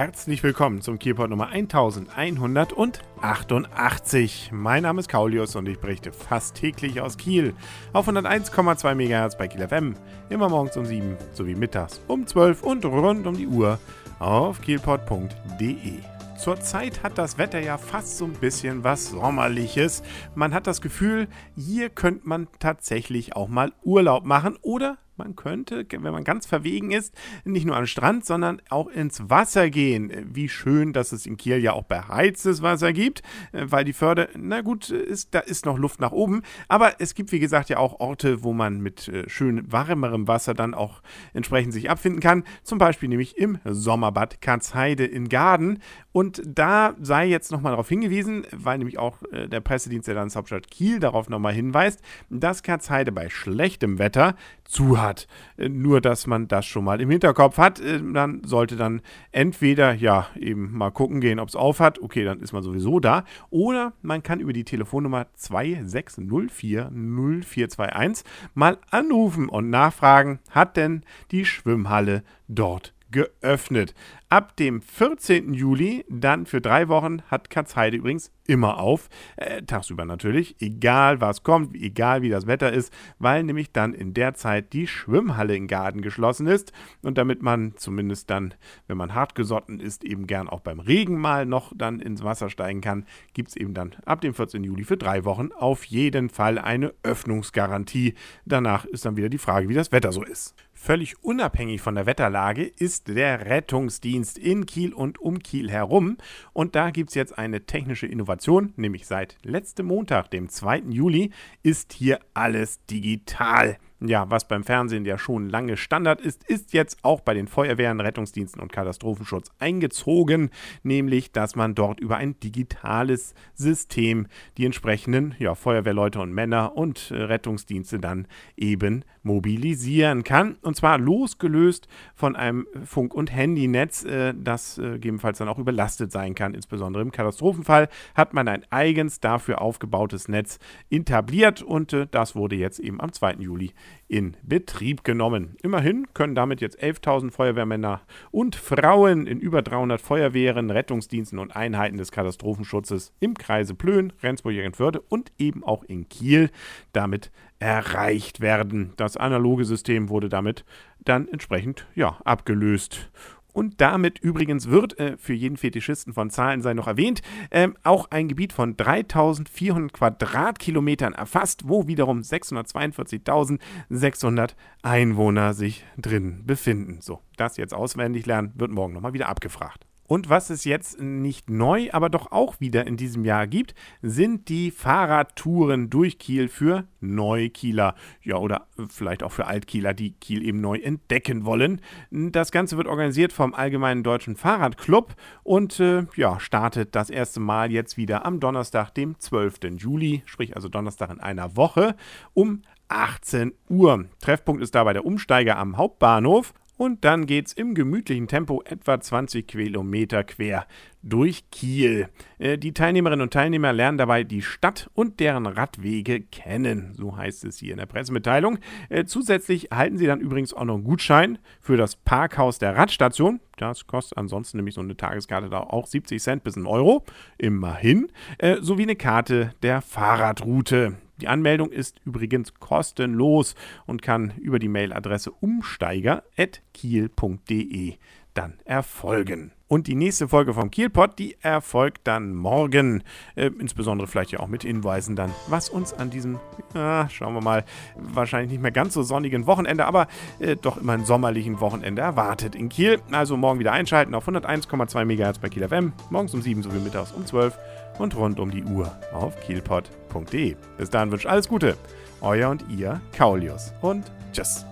Herzlich willkommen zum Kielpot Nummer 1188. Mein Name ist Kaulius und ich berichte fast täglich aus Kiel auf 101,2 MHz bei Kiel FM, immer morgens um 7 sowie mittags um 12 und rund um die Uhr auf kielpot.de. Zurzeit hat das Wetter ja fast so ein bisschen was Sommerliches. Man hat das Gefühl, hier könnte man tatsächlich auch mal Urlaub machen oder man könnte, wenn man ganz verwegen ist, nicht nur am Strand, sondern auch ins Wasser gehen. Wie schön, dass es in Kiel ja auch beheiztes Wasser gibt, äh, weil die Förde, na gut, ist, da ist noch Luft nach oben. Aber es gibt, wie gesagt, ja auch Orte, wo man mit äh, schön warmerem Wasser dann auch entsprechend sich abfinden kann. Zum Beispiel nämlich im Sommerbad Katzheide in Garden. Und da sei jetzt nochmal darauf hingewiesen, weil nämlich auch äh, der Pressedienst der Landeshauptstadt Kiel darauf nochmal hinweist, dass Katzheide bei schlechtem Wetter zu hat. Äh, nur, dass man das schon mal im Hinterkopf hat. Äh, dann sollte dann entweder ja eben mal gucken gehen, ob es auf hat. Okay, dann ist man sowieso da. Oder man kann über die Telefonnummer 2604 0421 mal anrufen und nachfragen, hat denn die Schwimmhalle dort geöffnet. Ab dem 14. Juli, dann für drei Wochen, hat Katzheide übrigens immer auf. Äh, tagsüber natürlich, egal was kommt, egal wie das Wetter ist, weil nämlich dann in der Zeit die Schwimmhalle in Garden geschlossen ist. Und damit man zumindest dann, wenn man hartgesotten ist, eben gern auch beim Regen mal noch dann ins Wasser steigen kann, gibt es eben dann ab dem 14. Juli für drei Wochen auf jeden Fall eine Öffnungsgarantie. Danach ist dann wieder die Frage, wie das Wetter so ist. Völlig unabhängig von der Wetterlage ist der Rettungsdienst in Kiel und um Kiel herum. Und da gibt es jetzt eine technische Innovation, nämlich seit letztem Montag, dem 2. Juli, ist hier alles digital ja, was beim Fernsehen ja schon lange Standard ist, ist jetzt auch bei den Feuerwehren, Rettungsdiensten und Katastrophenschutz eingezogen, nämlich dass man dort über ein digitales System die entsprechenden ja, Feuerwehrleute und Männer und äh, Rettungsdienste dann eben mobilisieren kann. Und zwar losgelöst von einem Funk- und Handynetz, äh, das äh, gegebenenfalls dann auch überlastet sein kann. Insbesondere im Katastrophenfall hat man ein eigens dafür aufgebautes Netz etabliert und äh, das wurde jetzt eben am 2. Juli in Betrieb genommen. Immerhin können damit jetzt 11.000 Feuerwehrmänner und Frauen in über 300 Feuerwehren, Rettungsdiensten und Einheiten des Katastrophenschutzes im Kreise Plön, Rendsburg-Jürgenförde und eben auch in Kiel damit erreicht werden. Das analoge System wurde damit dann entsprechend ja, abgelöst. Und damit übrigens wird, äh, für jeden Fetischisten von Zahlen sei noch erwähnt, äh, auch ein Gebiet von 3400 Quadratkilometern erfasst, wo wiederum 642.600 Einwohner sich drin befinden. So, das jetzt auswendig lernen, wird morgen nochmal wieder abgefragt. Und was es jetzt nicht neu, aber doch auch wieder in diesem Jahr gibt, sind die Fahrradtouren durch Kiel für Neukieler. Ja, oder vielleicht auch für Altkieler, die Kiel eben neu entdecken wollen. Das Ganze wird organisiert vom Allgemeinen Deutschen Fahrradclub und äh, ja, startet das erste Mal jetzt wieder am Donnerstag, dem 12. Juli, sprich also Donnerstag in einer Woche um 18 Uhr. Treffpunkt ist dabei der Umsteiger am Hauptbahnhof und dann geht's im gemütlichen Tempo etwa 20 Kilometer quer durch Kiel. Äh, die Teilnehmerinnen und Teilnehmer lernen dabei die Stadt und deren Radwege kennen. So heißt es hier in der Pressemitteilung. Äh, zusätzlich erhalten sie dann übrigens auch noch einen Gutschein für das Parkhaus der Radstation. Das kostet ansonsten nämlich so eine Tageskarte da auch 70 Cent bis 1 Euro. Immerhin. Äh, sowie eine Karte der Fahrradroute. Die Anmeldung ist übrigens kostenlos und kann über die Mailadresse umsteiger.kiel.de dann erfolgen. Und die nächste Folge vom Kielpot, die erfolgt dann morgen. Äh, insbesondere vielleicht ja auch mit Hinweisen dann, was uns an diesem, ja, schauen wir mal, wahrscheinlich nicht mehr ganz so sonnigen Wochenende, aber äh, doch immer ein sommerlichen Wochenende erwartet in Kiel. Also morgen wieder einschalten auf 101,2 MHz bei Kiel FM, morgens um 7 sowie mittags um 12 und rund um die Uhr auf kielpot.de. Bis dahin wünsche ich alles Gute. Euer und ihr, Kaulius. Und tschüss.